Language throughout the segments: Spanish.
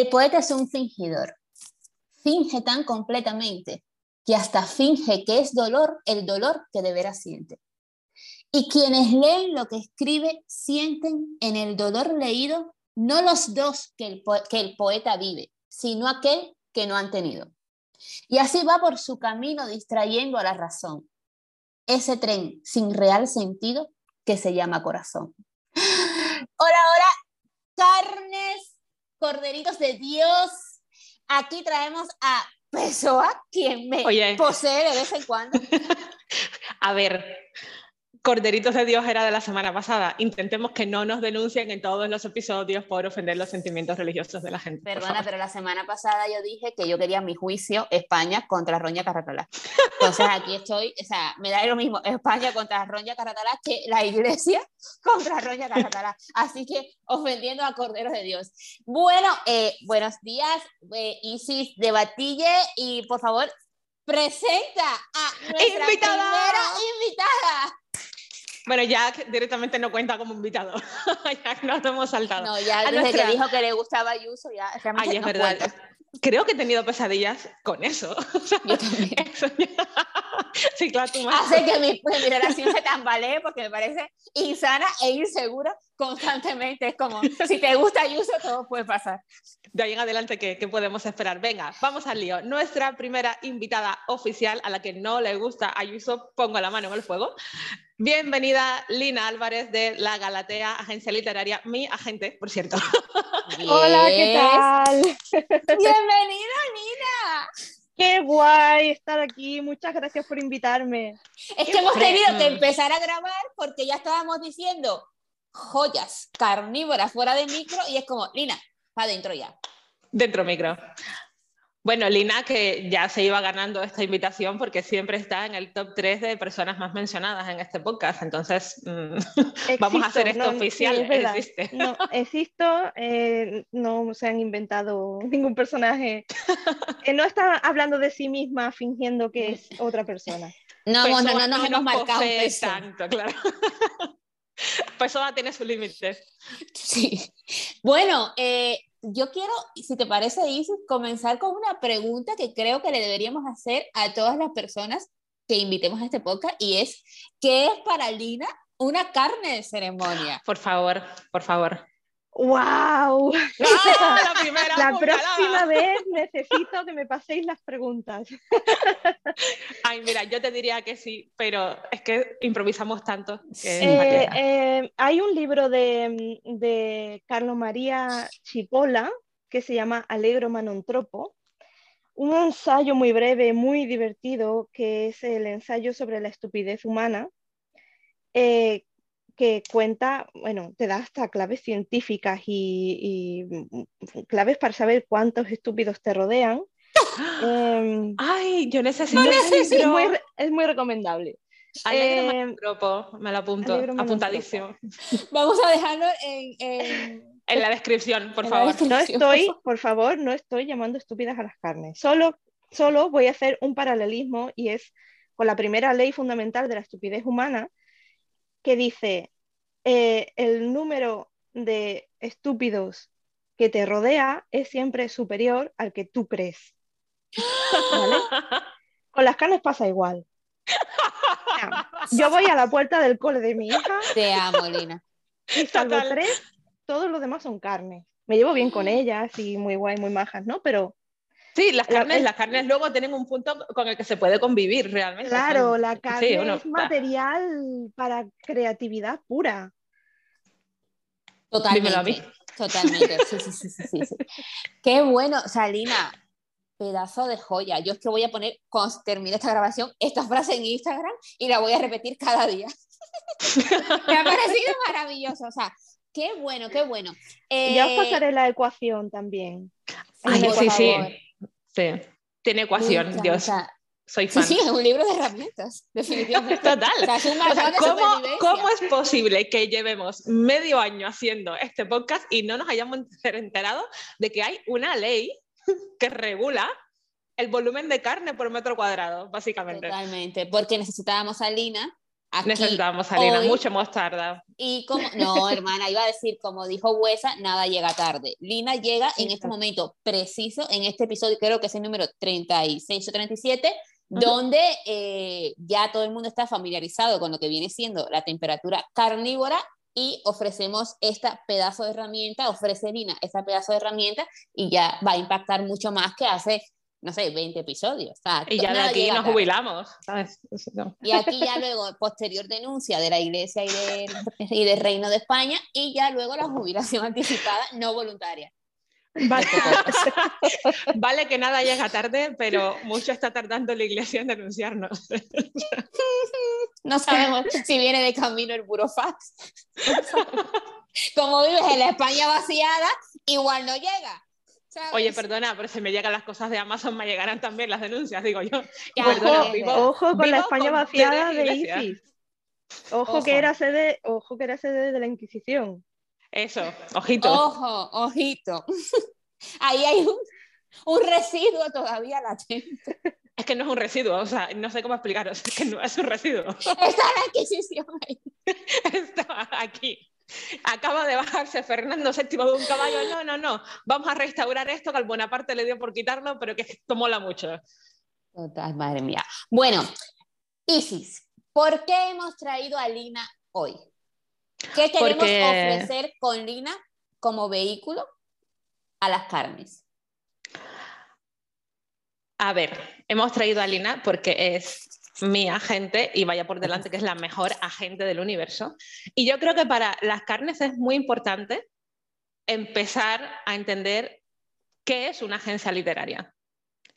El poeta es un fingidor. Finge tan completamente que hasta finge que es dolor el dolor que de veras siente. Y quienes leen lo que escribe sienten en el dolor leído no los dos que el, que el poeta vive, sino aquel que no han tenido. Y así va por su camino distrayendo a la razón. Ese tren sin real sentido que se llama corazón. Hola, hola, carnes, corderitos de Dios. Aquí traemos a Pessoa, quien me posee de vez en cuando. a ver, Corderitos de Dios era de la semana pasada. Intentemos que no nos denuncien en todos los episodios por ofender los sentimientos religiosos de la gente. Perdona, pero la semana pasada yo dije que yo quería mi juicio España contra Roña Carratalá. Entonces aquí estoy, o sea, me da lo mismo España contra Roña Carratalá que la iglesia contra Roña Carratalá. Así que ofendiendo a Corderos de Dios. Bueno, eh, buenos días, eh, Isis de Batille, y por favor, presenta a nuestra primera invitada. Bueno, Jack directamente no cuenta como invitado. Jack nos hemos saltado. No, ya desde que dijo que le gustaba Ayuso, ya Ay, es verdad. Creo que he tenido pesadillas con eso. Yo también. sí, claro, tú más. Hace que mi, mi, relación se tambalee porque me parece insana e insegura constantemente. Es como, si te gusta Ayuso, todo puede pasar. De ahí en adelante, ¿qué, ¿qué, podemos esperar? Venga, vamos al lío. Nuestra primera invitada oficial a la que no le gusta Ayuso, pongo la mano en el fuego, Bienvenida Lina Álvarez de La Galatea, agencia literaria, mi agente, por cierto. Hola, ¿qué tal? Bienvenida, Nina. Qué guay estar aquí, muchas gracias por invitarme. Es que hemos tenido que empezar a grabar porque ya estábamos diciendo joyas carnívoras fuera de micro y es como, Lina, para adentro ya. Dentro micro. Bueno, Lina, que ya se iba ganando esta invitación porque siempre está en el top 3 de personas más mencionadas en este podcast. Entonces, mm, vamos a hacer esto oficial. existe. No, existo, eh, no se han inventado ningún personaje. Eh, no está hablando de sí misma fingiendo que es otra persona. No, no, no, no, nos hemos marcado peso. tanto, claro. Pues eso tiene sus límites. Sí. Bueno, eh, yo quiero, si te parece, Isis, comenzar con una pregunta que creo que le deberíamos hacer a todas las personas que invitemos a este podcast y es, ¿qué es para Lina una carne de ceremonia? Por favor, por favor. ¡Wow! la, próxima vez necesito que me paséis las preguntas. Ay, mira, yo te diría que sí, pero es que improvisamos tanto. Eh, eh, hay un libro de, de Carlos María Chipola que se llama Alegro Manontropo, un ensayo muy breve, muy divertido, que es el ensayo sobre la estupidez humana, eh, que cuenta, bueno, te da hasta claves científicas y, mm, claves para saber cuántos estúpidos te rodean. Em, Ay, yo necesito. Es muy, es muy recomendable. Eh, me lo apunto, apuntadísimo. Vamos a dejarlo en, en... la descripción, por favor. No estoy, por favor, no estoy llamando estúpidas a las carnes. Solo, solo voy a hacer un paralelismo y es con la primera ley fundamental de la estupidez humana, que dice, eh, el número de estúpidos que te rodea es siempre superior al que tú crees. Con las carnes pasa igual. Yo voy a la puerta del cole de mi hija. Te amo, Lina. Y salvo tres, todos los demás son carnes. Me llevo bien con ellas y muy guay, muy majas, ¿no? Pero Sí, las carnes, las carnes luego tienen un punto con el que se puede convivir realmente. Claro, la carne es material para creatividad pura. Totalmente. Totalmente, sí, sí, sí, sí, sí, Qué bueno, Salina, pedazo de joya. Yo es que voy a poner, cuando termine esta grabación, esta frase en Instagram y la voy a repetir cada día. Me ha parecido maravilloso, o sea, qué bueno, qué bueno. ya os pasaré eh, la ecuación también. sí, sí. Sí, tiene ecuación, Dios. soy fan. Sí, sí, es un libro de herramientas, definitivamente. Total. ¿cómo, es posible que llevemos medio año haciendo este podcast y no nos hayamos enterado de que hay una ley que regula el volumen de carne por metro cuadrado, básicamente? Totalmente, porque necesitábamos a Lina Aquí, Necesitamos harina, hoy, mucho mostarda. Y como, no, hermana, iba a decir, como dijo Huesa, nada llega tarde. Lina llega en este momento preciso, en este episodio, creo que es el número 36 o 37, Ujú. donde eh, ya todo el mundo está familiarizado con lo que viene siendo la temperatura carnívora y ofrecemos esta pedazo de herramienta, ofrece Lina esta pedazo de herramienta y ya va a impactar mucho más que hace, no sé, 20 episodios. O sea, Y ya de aquí nos jubilamos, ¿sabes? Eso no. Y aquí ya luego, posterior denuncia de la Iglesia y del, y del Reino de España, y ya luego la jubilación anticipada no voluntaria. Vale. Vale que nada llega tarde, pero mucho está tardando la iglesia en denunciarnos. No sabemos si viene de camino el burofax. Como vives en la España vaciada, igual no llega. ¿Sabes? Oye, perdona, pero si me llegan las cosas de Amazon, me llegarán también las denuncias, digo yo. Ya, Perdona, ojo, vivo- Ojo con la España con vaciada de. ISIS. Ojo, Ojo. que era sede, ojo que era sede de la Inquisición. Eso, ojito. Ojo, ojito. Ahí hay un, un residuo todavía latente. Es que no es un residuo, o sea, no sé cómo explicaros, es que no es un residuo. Está la Inquisición ahí. Está aquí. Acaba de bajarse Fernando VII de un caballo. No, no, no. Vamos a restaurar esto que al Bonaparte le dio por quitarlo, pero que esto mola mucho. Total, madre mía. Bueno, Isis, ¿por qué hemos traído a Lina hoy? ¿Qué queremos Porque- ofrecer con Lina como vehículo a las carnes? A ver, hemos traído a Lina porque es mi agente y vaya por delante que es la mejor agente del universo. Y yo creo que para las carnes es muy importante empezar a entender qué es una agencia literaria.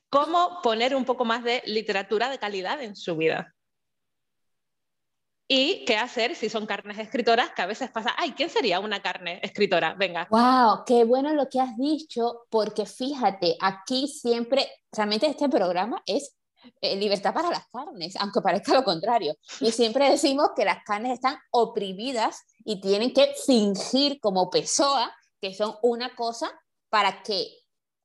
Cómo poner un poco más de literatura de calidad en su vida. Y qué hacer si son carnes escritoras, que a veces pasa, ay, ¿quién sería una carne escritora? Venga, Wow, qué bueno lo que has dicho, porque fíjate, aquí siempre, realmente este programa es eh, libertad para las carnes, aunque parezca lo contrario. Y siempre decimos que las carnes están oprimidas y tienen que fingir como Pessoa que son una cosa para que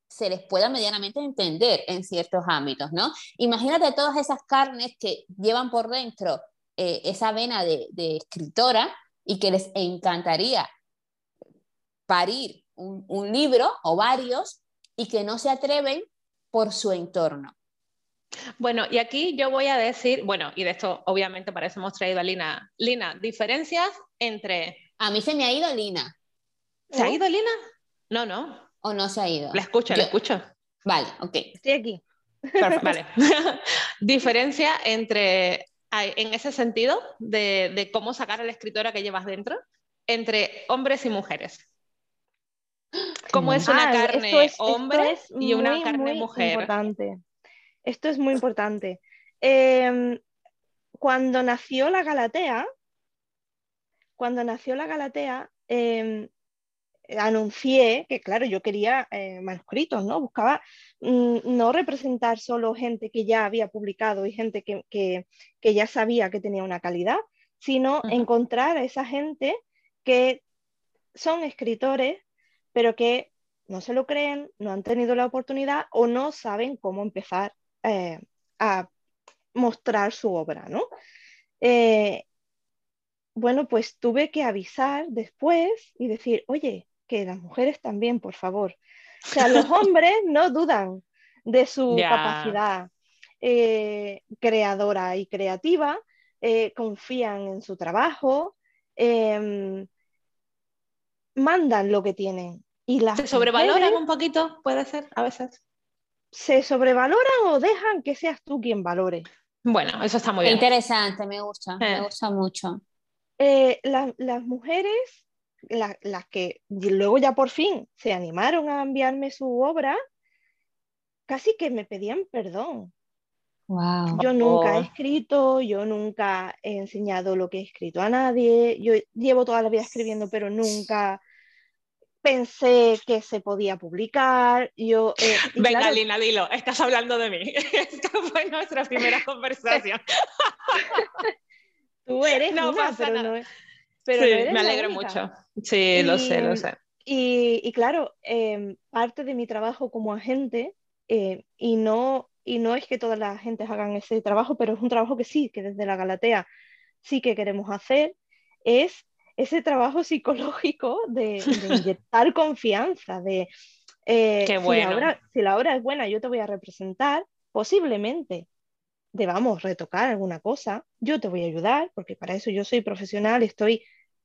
se les pueda medianamente entender en ciertos ámbitos, ¿no? Imagínate todas esas carnes que llevan por dentro eh, esa vena de, escritora y que les encantaría parir un libro o varios y que no se atreven por su entorno. Bueno, y aquí yo voy a decir, bueno, y de esto obviamente para eso hemos traído a Lina. Lina, diferencias entre... A mí se me ha ido Lina, ¿Se ha ¿No? ido Lina? No, no, o no se ha ido. la escucho, la escucho. Vale, ok. Estoy aquí. perfecto. Vale. Diferencia entre, en ese sentido, de, de cómo sacar a la escritora que llevas dentro, entre hombres y mujeres. ¿Cómo es una Ah, carne esto es- esto hombre es y una muy, carne muy mujer? Importante. Esto es muy importante. Em, cuando nació la Galatea, cuando nació la Galatea, em, anuncié que, claro, yo quería eh, manuscritos, ¿no? Buscaba mm, no representar solo gente que ya había publicado y gente que, que- que ya sabía que tenía una calidad, sino encontrar a esa gente que son escritores, pero que no se lo creen, no han tenido la oportunidad o no saben cómo empezar eh, a mostrar su obra, ¿no? Eh, bueno, pues tuve que avisar después y decir, oye, que las mujeres también, por favor. O sea, los hombres no dudan de su capacidad eh, creadora y creativa, eh, confían en su trabajo, em, mandan lo que tienen. Y las ¿Se sobrevaloran mujeres un poquito? Puede ser, a veces. Se sobrevaloran o dejan que seas tú quien valore. Bueno, eso está muy bien. interesante, me gusta, me Eh. gusta mucho. Eh, la- las mujeres, la- las que luego ya por fin se animaron a enviarme su obra, casi que me pedían perdón. Wow. Yo nunca he Oh. escrito, yo nunca he enseñado lo que he escrito a nadie, yo llevo toda la vida escribiendo, pero nunca pensé que se podía publicar. Yo, eh, Venga, claro, Lina, dilo, estás hablando de mí. Esta fue nuestra primera conversación. tú eres No una, pasa pero nada. no, es- pero Sí, no eres me alegro mucho. Sí, lo sé, lo sé. Y, y claro, em, parte de mi trabajo como agente, eh, y, no, y no es que todas las agentes hagan ese trabajo, pero es un trabajo que sí, que desde la Galatea sí que queremos hacer es ese trabajo psicológico de, inyectar confianza, de eh, Qué bueno. si, la obra, es buena, yo te voy a representar, posiblemente debamos retocar alguna cosa, yo te voy a ayudar, porque para eso yo soy profesional, estoy,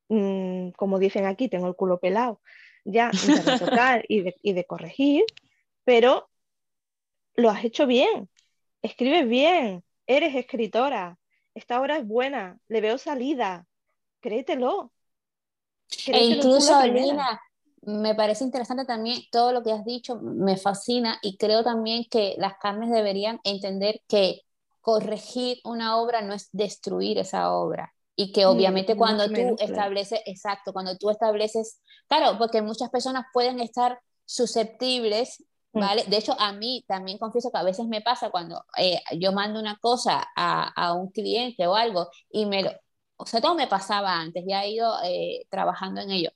mm, como dicen aquí, tengo el culo pelado ya de retocar y de, y de corregir, pero lo has hecho bien, escribes bien, eres escritora, esta obra es buena, le veo salida, créetelo. E incluso, Lina, me parece interesante también todo lo que has dicho, me fascina y creo también que las carnes deberían entender que corregir una obra no es destruir esa obra. Y que obviamente cuando tú estableces, exacto, cuando tú estableces, claro, porque muchas personas pueden estar susceptibles Mm. ¿vale? De hecho, a mí también confieso que a veces me pasa cuando eh, yo mando una cosa a, a, un cliente o algo y me lo, o sea, todo me pasaba antes, ya he ido eh, trabajando en ello,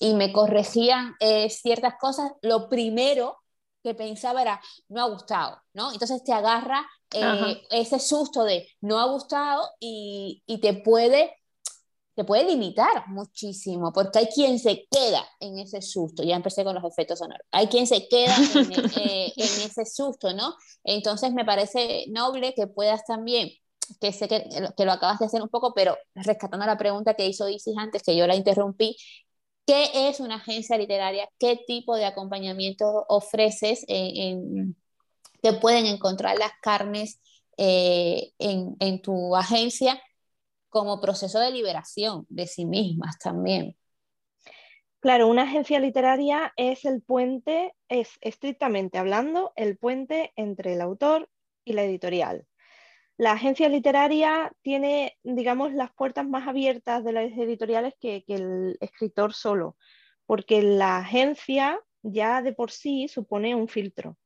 y me corregían eh, ciertas cosas, lo primero que pensaba era, no ha gustado, ¿no? Entonces te agarra ese susto de, no ha gustado y, y te puede te puede limitar muchísimo, porque hay quien se queda en ese susto, ya empecé con los efectos sonoros, hay quien se queda en, eh, en ese susto, ¿no? Entonces me parece noble que puedas también, que sé que, que, lo acabas de hacer un poco, pero rescatando la pregunta que hizo Isis antes, que yo la interrumpí, ¿qué es una agencia literaria? ¿Qué tipo de acompañamiento ofreces en, que pueden encontrar las carnes eh, en, en tu agencia? como proceso de liberación de sí mismas también. Claro, una agencia literaria es el puente, es estrictamente hablando, el puente entre el autor y la editorial. La agencia literaria tiene, digamos, las puertas más abiertas de las editoriales que, el escritor solo, porque la agencia ya de por sí supone un filtro.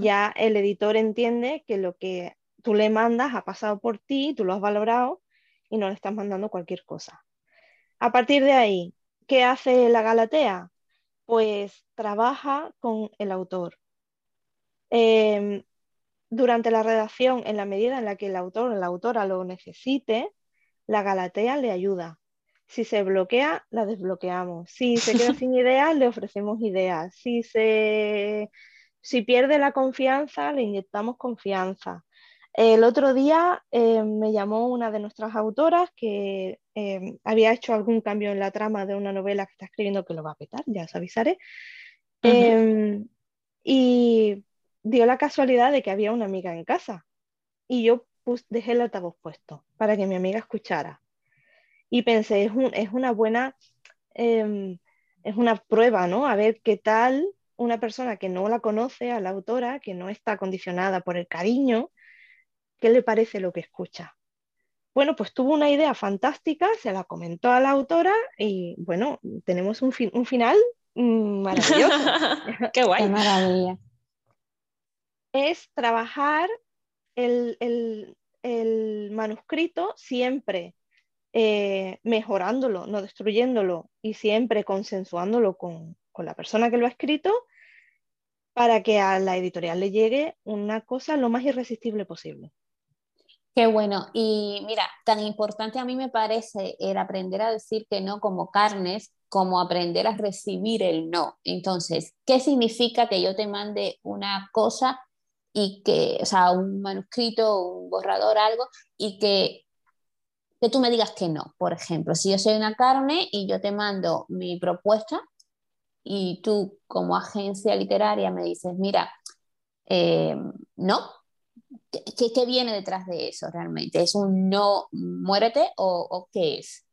Ya el editor entiende que lo que tú le mandas ha pasado por ti, tú lo has valorado y no le estás mandando cualquier cosa. A partir de ahí, ¿qué hace la Galatea? Pues trabaja con el autor. Em, durante la redacción, en la medida en la que el autor o la autora lo necesite, la Galatea le ayuda. Si se bloquea, la desbloqueamos. Si se queda sin ideas, le ofrecemos ideas. Si, se, si pierde la confianza, le inyectamos confianza. El otro día eh, me llamó una de nuestras autoras que eh, había hecho algún cambio en la trama de una novela que está escribiendo que lo va a petar, ya os avisaré. Em, y dio la casualidad de que había una amiga en casa y yo dejé el altavoz puesto para que mi amiga escuchara. Y pensé, es, es una buena, em, es una prueba, ¿no? A ver qué tal una persona que no la conoce a la autora, que no está condicionada por el cariño, ¿Qué le parece lo que escucha? Bueno, pues tuvo una idea fantástica, se la comentó a la autora y bueno, tenemos un, final mm, maravilloso. Qué guay. maravilla. Es trabajar el, manuscrito siempre eh, mejorándolo, no destruyéndolo y siempre consensuándolo con, con la persona que lo ha escrito para que a la editorial le llegue una cosa lo más irresistible posible. Qué bueno. Y mira, tan importante a mí me parece el aprender a decir que no como carnes, como aprender a recibir el no. Entonces, ¿qué significa que yo te mande una cosa y que, o sea, un manuscrito, un borrador, algo, y que, que tú me digas que no? Por ejemplo, si yo soy una carne y yo te mando mi propuesta y tú como agencia literaria me dices, mira, eh, no, ¿Qué, viene detrás de eso realmente? ¿Es un no muérete o, qué es?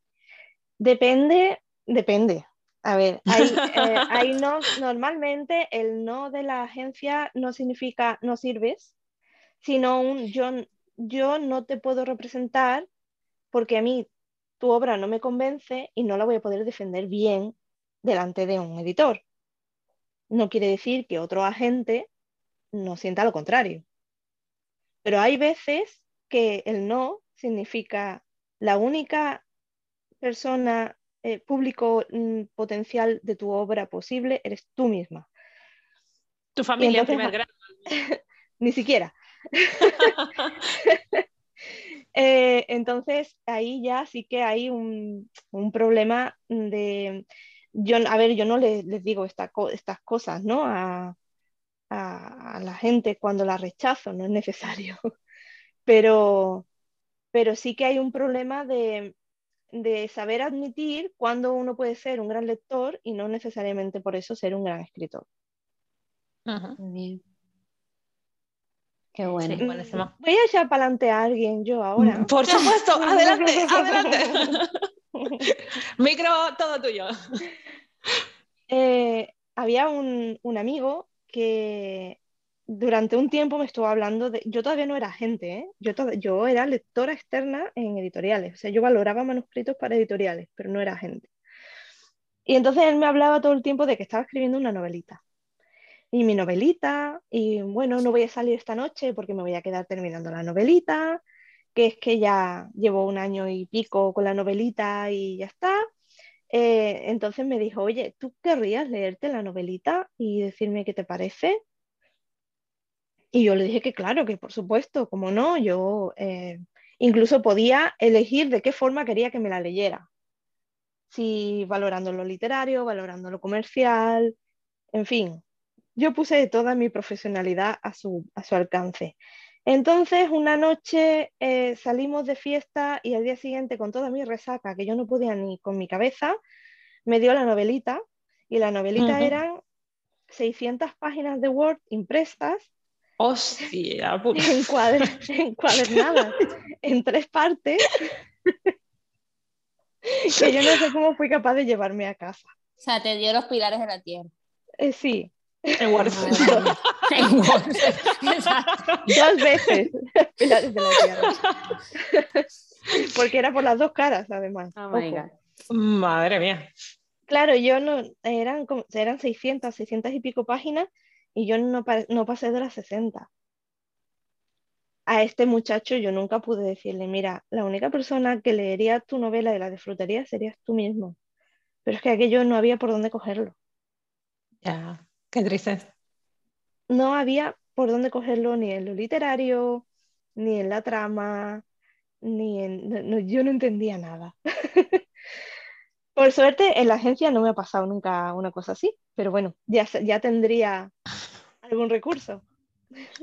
Depende, depende. A ver, hay, eh, no, normalmente el no de la agencia no significa no sirves, sino un yo, yo no te puedo representar porque a mí tu obra no me convence y no la voy a poder defender bien delante de un editor. No quiere decir que otro agente no sienta lo contrario. Pero hay veces que el no significa la única persona, eh, público mm, potencial de tu obra posible eres tú misma. Tu familia en primer grado. Ni siquiera. Eh, entonces, ahí ya sí que hay un, problema de... Yo, a ver, yo no les, digo estas cosas, ¿no? A, la gente cuando la rechazo, no es necesario. Pero, pero sí que hay un problema de, saber admitir cuando uno puede ser un gran lector y no necesariamente por eso ser un gran escritor. Bien. Qué bueno. Voy a echar para adelante a alguien yo ahora. Por supuesto, adelante, adelante. Micro, todo tuyo. Eh, había un, amigo que durante un tiempo me estuvo hablando de. Yo todavía no era agente, ¿eh? yo, yo era lectora externa en editoriales. O sea, yo valoraba manuscritos para editoriales, pero no era agente. Y entonces él me hablaba todo el tiempo de que estaba escribiendo una novelita y mi novelita, y bueno, no voy a salir esta noche porque me voy a quedar terminando la novelita, que es que ya llevo un año y pico con la novelita y ya está. Eh, entonces me dijo, oye, ¿tú querrías leerte la novelita y decirme qué te parece? Y yo le dije que claro, que por supuesto, como no, yo eh, incluso podía elegir de qué forma quería que me la leyera. Si valorando lo literario, valorando lo comercial, en fin, yo puse toda mi profesionalidad a su, alcance. Entonces, una noche eh, salimos de fiesta y al día siguiente, con toda mi resaca, que yo no podía ni con mi cabeza, me dio la novelita y la novelita eran 600 páginas de Word impresas. ¡Hostia! encuadernadas en tres partes que yo no sé cómo fui capaz de llevarme a casa. O sea, te dio los pilares de la tierra. Eh, sí, en Word. dos veces. Porque era por las dos caras, además. Oh Madre mía. Claro, yo no, eran, eran 600, 600 y pico páginas y yo no, no pasé de las 60. A este muchacho yo nunca pude decirle, mira, la única persona que leería tu novela y la disfrutaría serías tú mismo. Pero es que aquello no había por dónde cogerlo. Ya. Qué triste. No había por dónde cogerlo ni en lo literario, ni en la trama, ni en... yo no entendía nada. por suerte, en la agencia no me ha pasado nunca una cosa así, pero bueno, ya, ya tendría algún recurso.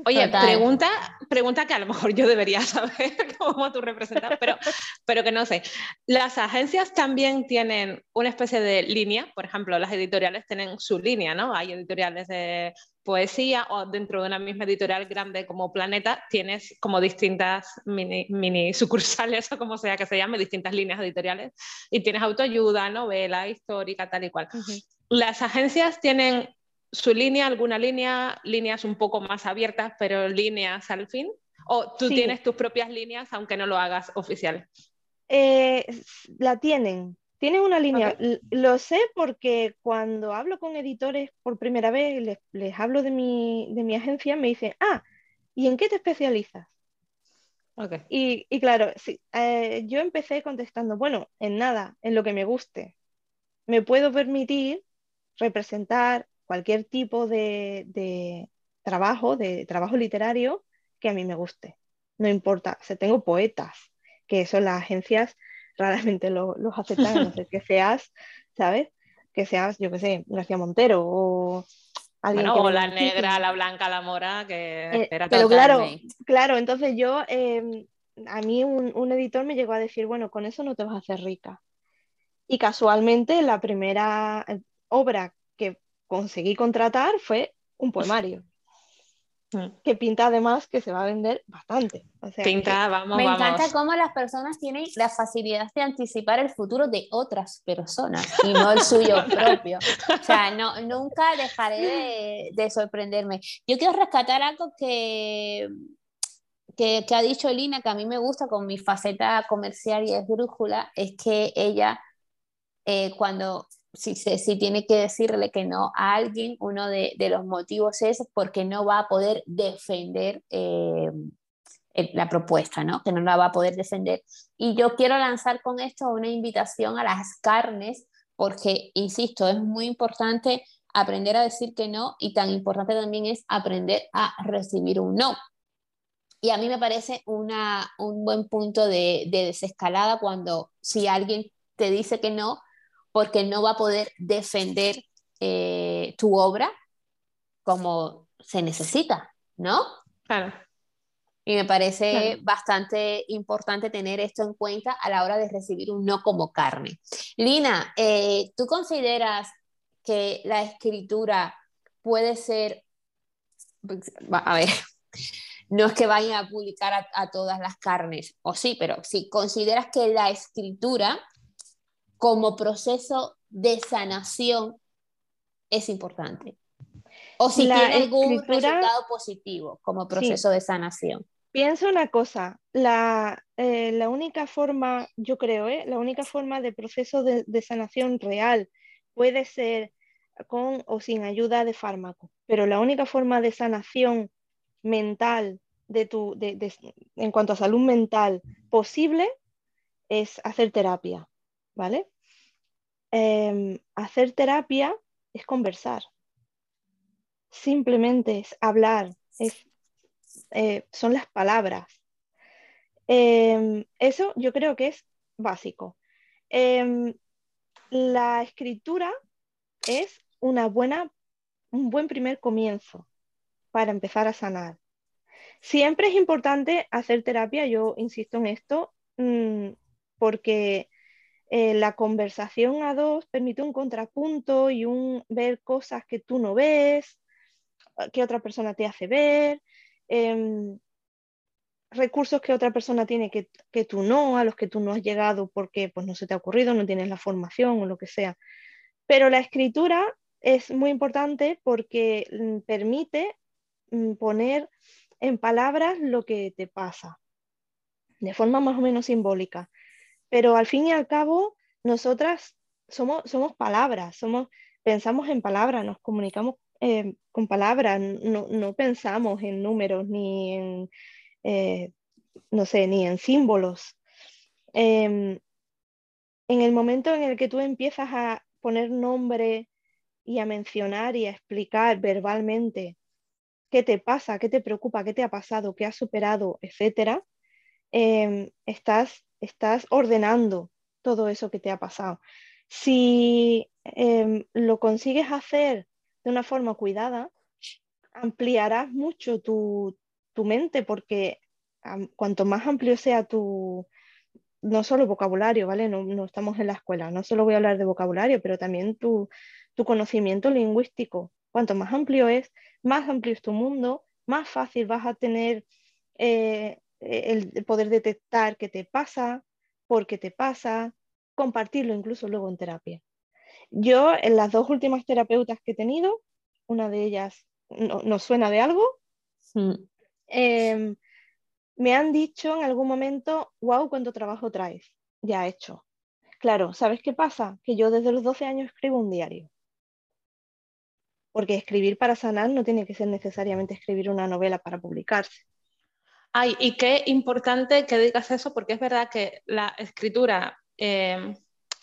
Oye, pregunta, pregunta que a lo mejor yo debería saber como tú representas, pero, pero que no sé. ¿Las agencias también tienen una especie de línea? Por ejemplo, las editoriales tienen su línea, ¿no? Hay editoriales de poesía o dentro de una misma editorial grande como Planeta tienes como distintas mini, mini sucursales o como sea que se llame, distintas líneas editoriales y tienes autoayuda, novela, histórica, tal y cual. ¿Las agencias tienen su línea, alguna línea, líneas un poco más abiertas, pero líneas al fin? ¿O tú tienes tus propias líneas aunque no lo hagas oficial? Eh, la tienen, tienen una línea. Lo sé porque cuando hablo con editores por primera vez, les, hablo de mi, de mi, agencia, me dicen, ah, ¿y en qué te especializas? Okay. Y, claro, sí, eh, yo empecé contestando, bueno, en nada, en lo que me guste. Me puedo permitir representar cualquier tipo de, trabajo, de trabajo literario que a mí me guste. No importa, o tengo poetas, que son las agencias raramente los aceptan, a no ser que seas, ¿sabes? Que seas, yo qué sé, García Montero o alguien o la negra, la blanca, la mora, que eh, Pero claro, claro, entonces yo, em, a mí un, un, editor me llegó a decir, bueno, con eso no te vas a hacer rica. Y casualmente la primera eh, obra conseguí contratar fue un poemario. Mm. Que pinta además que se va a vender bastante. pinta, vamos, Me encanta cómo las personas tienen la facilidad de anticipar el futuro de otras personas y no el suyo propio. O sea, no, nunca dejaré de, sorprenderme. Yo quiero rescatar algo que, que, ha dicho Lina, que a mí me gusta con mi faceta comercial y es brújula, es que ella, eh, cuando si, si tiene que decirle que no a alguien, uno de, los motivos es porque no va a poder defender eh, la propuesta, ¿no? que no la va a poder defender. Y yo quiero lanzar con esto una invitación a las carnes, porque, insisto, es muy importante aprender a decir que no y tan importante también es aprender a recibir un no. y a mí me parece una, un buen punto de, de desescalada cuando si alguien te dice que no, porque no va a poder defender eh, tu obra como se necesita, ¿no? Claro. Y me parece bastante importante tener esto en cuenta a la hora de recibir un no como carne. Lina, eh, ¿tú consideras que la escritura puede ser, a ver, no es que vayan a publicar a, a todas las carnes, o sí, pero si consideras que la escritura como proceso de sanación es importante. O si tiene algún resultado positivo como proceso de sanación. Pienso una cosa, la, eh, la única forma, yo creo, ¿eh? la única forma de proceso de, sanación real puede ser con o sin ayuda de fármaco, pero la única forma de sanación mental de tu, de, en cuanto a salud mental posible es hacer terapia, ¿vale? Em, hacer terapia es conversar, simplemente es hablar, eh, son las palabras. Em, eso yo creo que es básico. Em, la escritura es una buena, un buen primer comienzo para empezar a sanar. Siempre es importante hacer terapia, yo insisto en esto, mm, porque eh, la conversación a dos permite un contrapunto y un ver cosas que tú no ves, que otra persona te hace ver, em, recursos que otra persona tiene que, que, tú no, a los que tú no has llegado porque pues, no se te ha ocurrido, no tienes la formación o lo que sea. Pero la escritura es muy importante porque mm, permite mm, poner en palabras lo que te pasa, de forma más o menos simbólica. Pero al fin y al cabo, nosotras somos, somos palabras, somos, pensamos en palabras, nos comunicamos eh, con palabras, no, pensamos en números ni en, eh, no sé, ni en símbolos. Em, en el momento en el que tú empiezas a poner nombre y a mencionar y a explicar verbalmente qué te pasa, qué te preocupa, qué te ha pasado, qué has superado, etcétera, em, estás, estás ordenando todo eso que te ha pasado. Si em, lo consigues hacer de una forma cuidada, ampliarás mucho tu, mente porque cuanto más amplio sea tu, no solo vocabulario, ¿vale? No, estamos en la escuela, no solo voy a hablar de vocabulario, pero también tu, conocimiento lingüístico. Cuanto más amplio es, más amplio es tu mundo, más fácil vas a tener eh, el poder detectar qué te pasa, por qué te pasa, compartirlo incluso luego en terapia. Yo, en las dos últimas terapeutas que he tenido, una de ellas nos suena de algo, em, me han dicho en algún momento, wow, cuánto trabajo traes, ya hecho. Claro, ¿sabes qué pasa? Que yo desde los 12 años escribo un diario. Porque escribir para sanar no tiene que ser necesariamente escribir una novela para publicarse. Ay, y qué importante que digas eso, porque es verdad que la escritura em,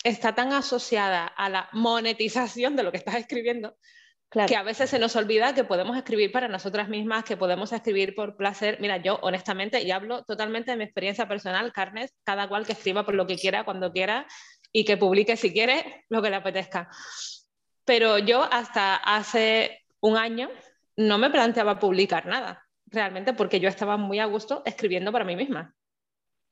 está tan asociada a la monetización de lo que estás escribiendo que a veces se nos olvida que podemos escribir para nosotras mismas, que podemos escribir por placer. Mira, yo honestamente, y hablo totalmente de mi experiencia personal, Carnes, cada cual que escriba por lo que quiera, cuando quiera, y que publique si quiere lo que le apetezca. Pero yo hasta hace un año no me planteaba publicar nada, realmente porque yo estaba muy a gusto escribiendo para mí misma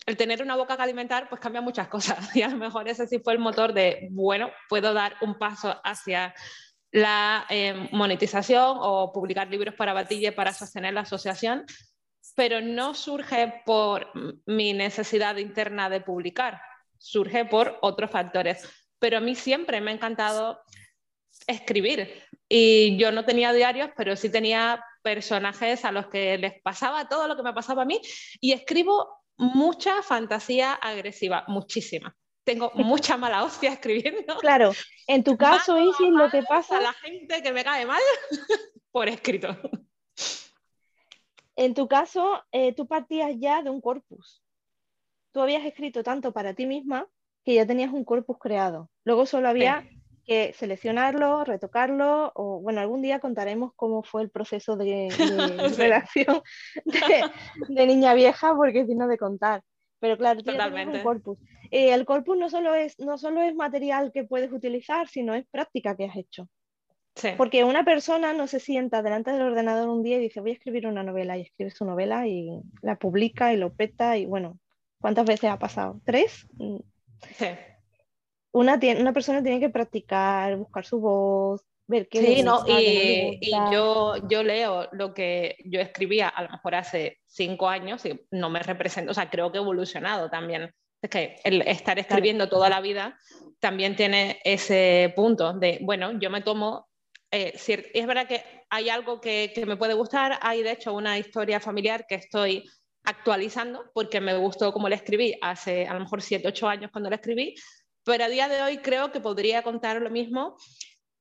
el tener una boca que alimentar pues cambia muchas cosas y a lo mejor ese sí fue el motor de, bueno, puedo dar un paso hacia la eh, monetización o publicar libros para Batille para sostener la asociación, pero no surge por mi necesidad interna de publicar, surge por otros factores. Pero a mí siempre me ha encantado escribir y yo no tenía diarios, pero sí tenía personajes a los que les pasaba todo lo que me pasaba a mí y escribo mucha fantasía agresiva, muchísima. Tengo mucha mala hostia escribiendo. Claro, en tu caso, Isis, lo que pasa. A la gente que me cae mal por escrito. En tu caso, eh, tú partías ya de un corpus. Tú habías escrito tanto para ti misma que ya tenías un corpus creado. Luego solo había que seleccionarlo, retocarlo, o bueno, algún día contaremos cómo fue el proceso de, redacción de, niña vieja, porque es digno de contar. Pero claro, Totalmente. un corpus. Eh, el corpus no solo, es, no solo es material que puedes utilizar, sino es práctica que has hecho. Porque una persona no se sienta delante del ordenador un día y dice, voy a escribir una novela, y escribe su novela y la publica y lo peta, y bueno, ¿cuántas veces ha pasado? ¿Tres? Mm. Sí una, una persona tiene que practicar, buscar su voz, ver qué sí, no, y, y, yo, yo leo lo que yo escribía a lo mejor hace cinco años y no me represento, o sea, creo que he evolucionado también. Es que el estar escribiendo toda la vida también tiene ese punto de, bueno, yo me tomo, eh, es verdad que hay algo que, que me puede gustar, hay de hecho una historia familiar que estoy actualizando porque me gustó como la escribí hace a lo mejor siete, ocho años cuando la escribí, pero a día de hoy creo que podría contar lo mismo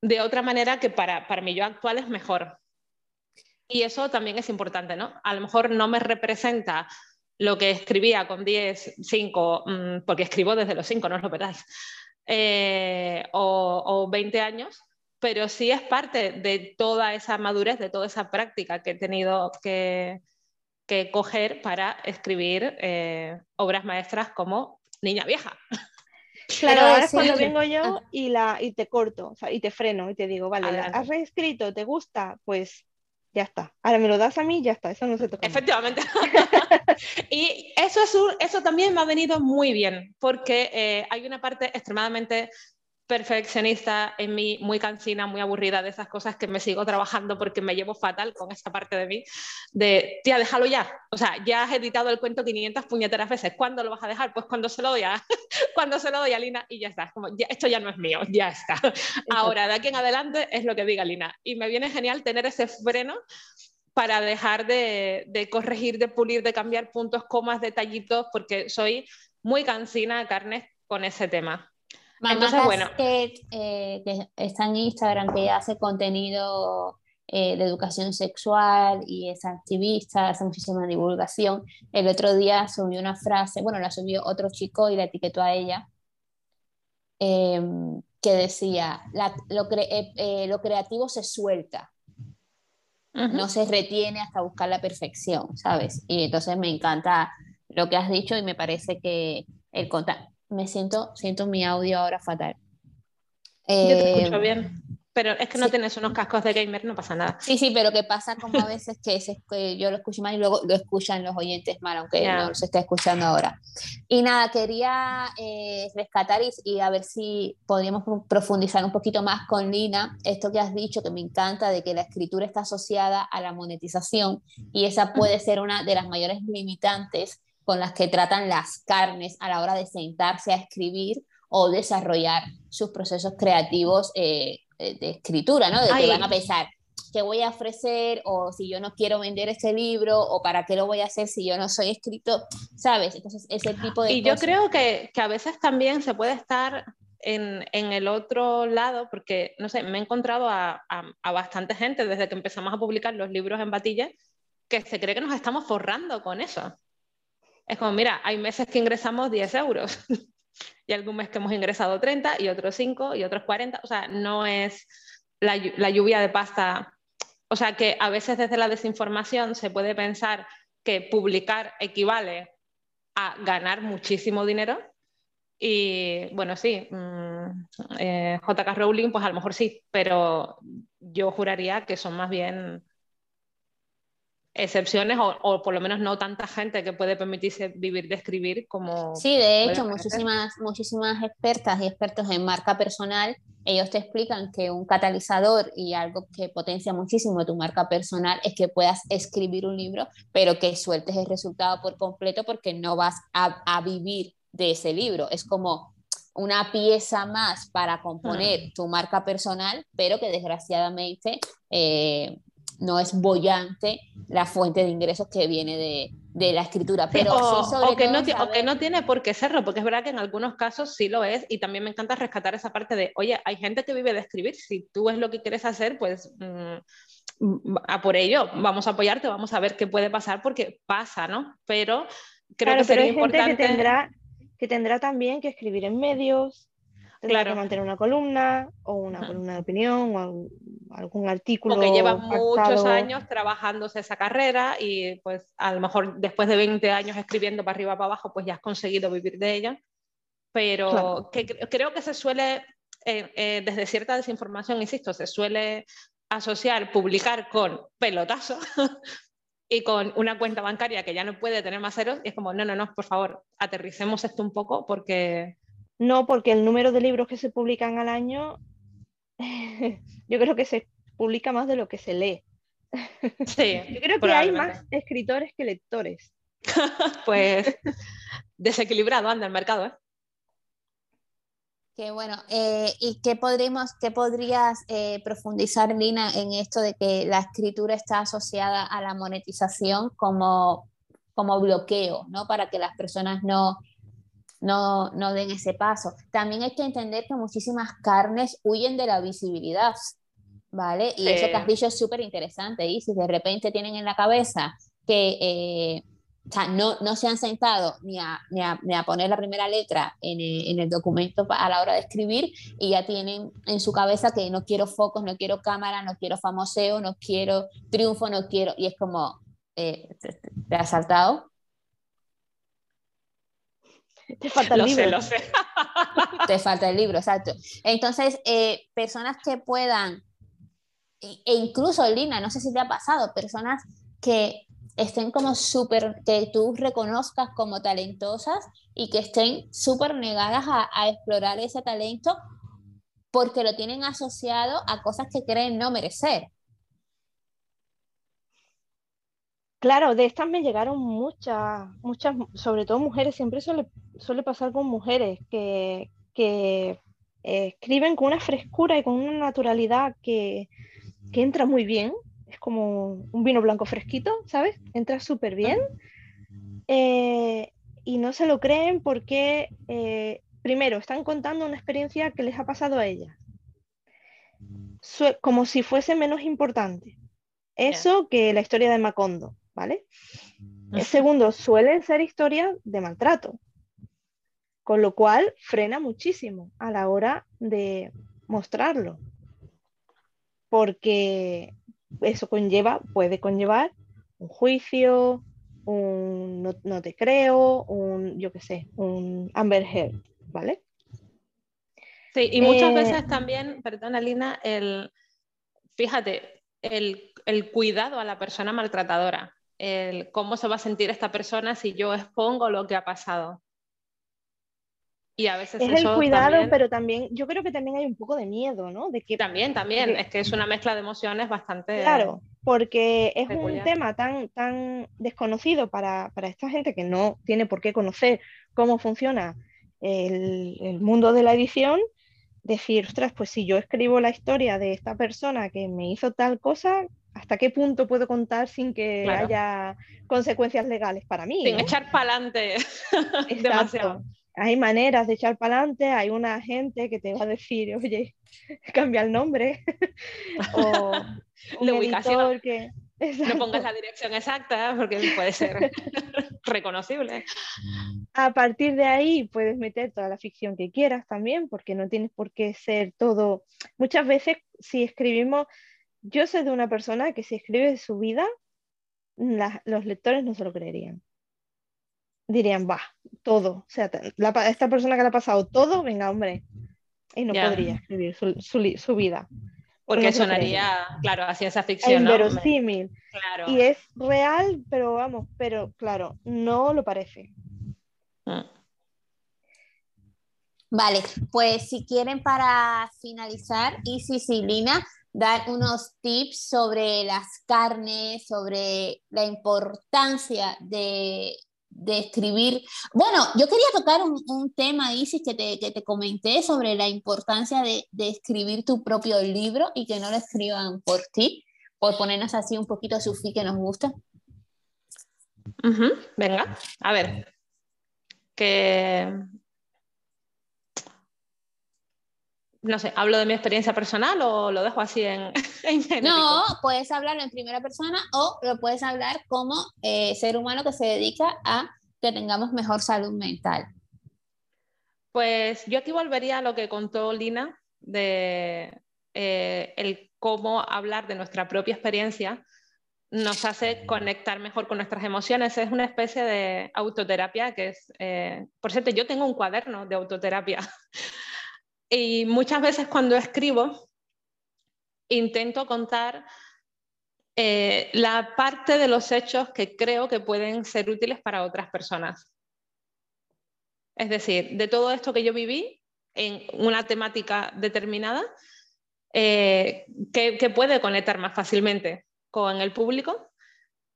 de otra manera que para, para mi yo actual es mejor. Y eso también es importante, ¿no? A lo mejor no me representa lo que escribía con 10, 5, mm, porque escribo desde los 5, no os lo perdáis, eh, o, o, 20 años, pero sí es parte de toda esa madurez, de toda esa práctica que he tenido que, que coger para escribir eh, obras maestras como Niña Vieja. Claro, ahora es cuando vengo yo ah. y, la, y te corto o sea, y te freno y te digo, vale, has reescrito, ¿te gusta? Pues ya está. Ahora me lo das a mí, ya está, eso no se toca. Efectivamente. y eso, es eso también me ha venido muy bien, porque eh, hay una parte extremadamente perfeccionista en mí, muy cansina, muy aburrida de esas cosas que me sigo trabajando porque me llevo fatal con esa parte de mí, de, tía, déjalo ya. O sea, ya has editado el cuento 500 puñeteras veces. ¿Cuándo lo vas a dejar? Pues cuando se lo doy a, cuando se lo doy a Lina y ya está. Como, esto ya no es mío, ya está. Ahora, de aquí en adelante es lo que diga Lina. Y me viene genial tener ese freno para dejar de, de corregir, de pulir, de cambiar puntos, comas, detallitos, porque soy muy cansina, carne, con ese tema. Mamá bueno. Eh, que está en Instagram, que hace contenido eh, de educación sexual y es activista, hace muchísima divulgación. El otro día subió una frase, bueno, la subió otro chico y la etiquetó a ella, em, que decía, lo, eh, lo, creativo se suelta, no se retiene hasta buscar la perfección, ¿sabes? Y entonces me encanta lo que has dicho y me parece que el contacto me siento, siento mi audio ahora fatal. Yo te escucho eh, bien. Pero es que no tienes unos cascos de gamer, no pasa nada. Sí, sí, pero que pasa como a veces que, que yo lo escucho mal y luego lo escuchan los oyentes mal, aunque no se esté escuchando ahora. Y nada, quería eh, rescatar y, y, a ver si podríamos profundizar un poquito más con Lina, esto que has dicho, que me encanta, de que la escritura está asociada a la monetización y esa puede ser una de las mayores limitantes con las que tratan las carnes a la hora de sentarse a escribir o desarrollar sus procesos creativos eh, de escritura, ¿no? De que van a pensar, ¿qué voy a ofrecer? O si yo no quiero vender este libro, o para qué lo voy a hacer si yo no soy escrito, ¿sabes? Entonces, ese tipo de... Y yo creo que, que, a veces también se puede estar en, en, el otro lado, porque, no sé, me he encontrado a, a, a, bastante gente desde que empezamos a publicar los libros en Batilla que se cree que nos estamos forrando con eso. Es como, mira, hay meses que ingresamos 10 euros y algún mes que hemos ingresado 30 y otros 5 y otros 40. O sea, no es la, la lluvia de pasta. O sea, que a veces desde la desinformación se puede pensar que publicar equivale a ganar muchísimo dinero. Y bueno, sí, mm, eh, JK Rowling, pues a lo mejor sí, pero yo juraría que son más bien excepciones o, por lo menos no tanta gente que puede permitirse vivir de escribir como... Sí, de hecho, muchísimas, muchísimas expertas y expertos en marca personal, ellos te explican que un catalizador y algo que potencia muchísimo tu marca personal es que puedas escribir un libro, pero que sueltes el resultado por completo porque no vas a, a vivir de ese libro. Es como una pieza más para componer tu marca personal, pero que desgraciadamente eh, no es bollante la fuente de ingresos que viene de, de la escritura. Pero o, que no, o, que no, tiene por qué serlo, porque es verdad que en algunos casos sí lo es, y también me encanta rescatar esa parte de, oye, hay gente que vive de escribir, si tú es lo que quieres hacer, pues mm, a por ello, vamos a apoyarte, vamos a ver qué puede pasar, porque pasa, ¿no? Pero creo que sería hay importante... Gente que tendrá, que tendrá también que escribir en medios, Tendrá que mantener una columna o una columna de opinión o algún artículo. O que lleva muchos años trabajándose esa carrera y pues a lo mejor después de 20 años escribiendo para arriba para abajo, pues ya has conseguido vivir de ella. Pero creo que se suele, eh, eh, desde cierta desinformación, insisto, se suele asociar publicar con pelotazo y con una cuenta bancaria que ya no puede tener más ceros. Y es como, no, no, no, por favor, aterricemos esto un poco porque... No, porque el número de libros que se publican al año, yo creo que se publica más de lo que se lee. Sí, yo creo que hay más escritores que lectores. pues desequilibrado anda el mercado, ¿eh? Qué bueno. Eh, ¿Y qué, podríamos, qué podrías eh, profundizar, Lina, en esto de que la escritura está asociada a la monetización como, como bloqueo, ¿no? Para que las personas no, no, no den ese paso. También hay que entender que muchísimas carnes huyen de la visibilidad, ¿vale? Y eso que has dicho es súper interesante. Y si de repente tienen en la cabeza que eh, o sea, no, no se han sentado ni a, ni, a, ni a poner la primera letra en el, en el, documento a la hora de escribir y ya tienen en su cabeza que no quiero focos, no quiero cámara, no quiero famoseo, no quiero triunfo, no quiero... Y es como, eh, ¿te, has saltado? Te falta el lo libro. Sé, lo sé. Te falta el libro, exacto. Entonces, eh, personas que puedan, e, e incluso Lina, no sé si te ha pasado, personas que estén como súper, que tú reconozcas como talentosas y que estén súper negadas a, a, explorar ese talento porque lo tienen asociado a cosas que creen no merecer. Claro, de estas me llegaron muchas, muchas, sobre todo mujeres, siempre suele, suele pasar con mujeres que, que eh, escriben con una frescura y con una naturalidad que, que entra muy bien es como un vino blanco fresquito, ¿sabes? Entra súper bien. Eh, y no se lo creen porque, eh, primero, están contando una experiencia que les ha pasado a ellas, como si fuese menos importante. Eso que la historia de Macondo, ¿vale? Segundo, suelen ser historias de maltrato, con lo cual frena muchísimo a la hora de mostrarlo. Porque eso conlleva, puede conllevar un juicio, un no, te creo, un, yo qué sé, un Amber Heard, ¿vale? Sí, y muchas eh, veces también, perdona Lina, el, fíjate, el, el, cuidado a la persona maltratadora, el cómo se va a sentir esta persona si yo expongo lo que ha pasado. Y a veces es el cuidado, pero también, yo creo que también hay un poco de miedo, ¿no? De que, también, también, es que es una mezcla de emociones bastante... Claro, porque es un tema tan, tan desconocido para, para, esta gente que no tiene por qué conocer cómo funciona el, el, mundo de la edición, decir, ostras, pues si yo escribo la historia de esta persona que me hizo tal cosa, ¿hasta qué punto puedo contar sin que claro. haya consecuencias legales para mí? Sin ¿no? echar para adelante demasiado hay maneras de echar para adelante, hay una gente que te va a decir, oye, cambia el nombre. o un la ubicación. Que... No pongas la dirección exacta porque puede ser reconocible. A partir de ahí puedes meter toda la ficción que quieras también, porque no tienes por qué ser todo. Muchas veces, si escribimos, yo sé de una persona que si escribe su vida, la, los lectores no se lo creerían dirían, va, todo. O sea, la, esta persona que le ha pasado todo, venga, hombre. Y no yeah. podría escribir su, su, su vida. Porque no sonaría, claro, a ciencia ficción. Es verosímil. Claro. Y es real, pero vamos, pero claro, no lo parece. Mm. Vale, pues si quieren para finalizar, y Lina, dar unos tips sobre las carnes, sobre la importancia de de escribir. Bueno, yo quería tocar un, un tema, Isis, que te, que te, comenté sobre la importancia de, de, escribir tu propio libro y que no lo escriban por ti, por ponernos así un poquito a su fi que nos gusta. Venga, a ver, que no sé, ¿hablo de mi experiencia personal o lo dejo así en, en No, puedes hablarlo en primera persona o lo puedes hablar como eh, ser humano que se dedica a que tengamos mejor salud mental. Pues yo aquí volvería a lo que contó Lina de eh, el cómo hablar de nuestra propia experiencia nos hace conectar mejor con nuestras emociones. Es una especie de autoterapia que es, eh, por cierto, yo tengo un cuaderno de autoterapia y muchas veces cuando escribo intento contar eh, la parte de los hechos que creo que pueden ser útiles para otras personas. Es decir, de todo esto que yo viví en una temática determinada, eh, que, puede conectar más fácilmente con el público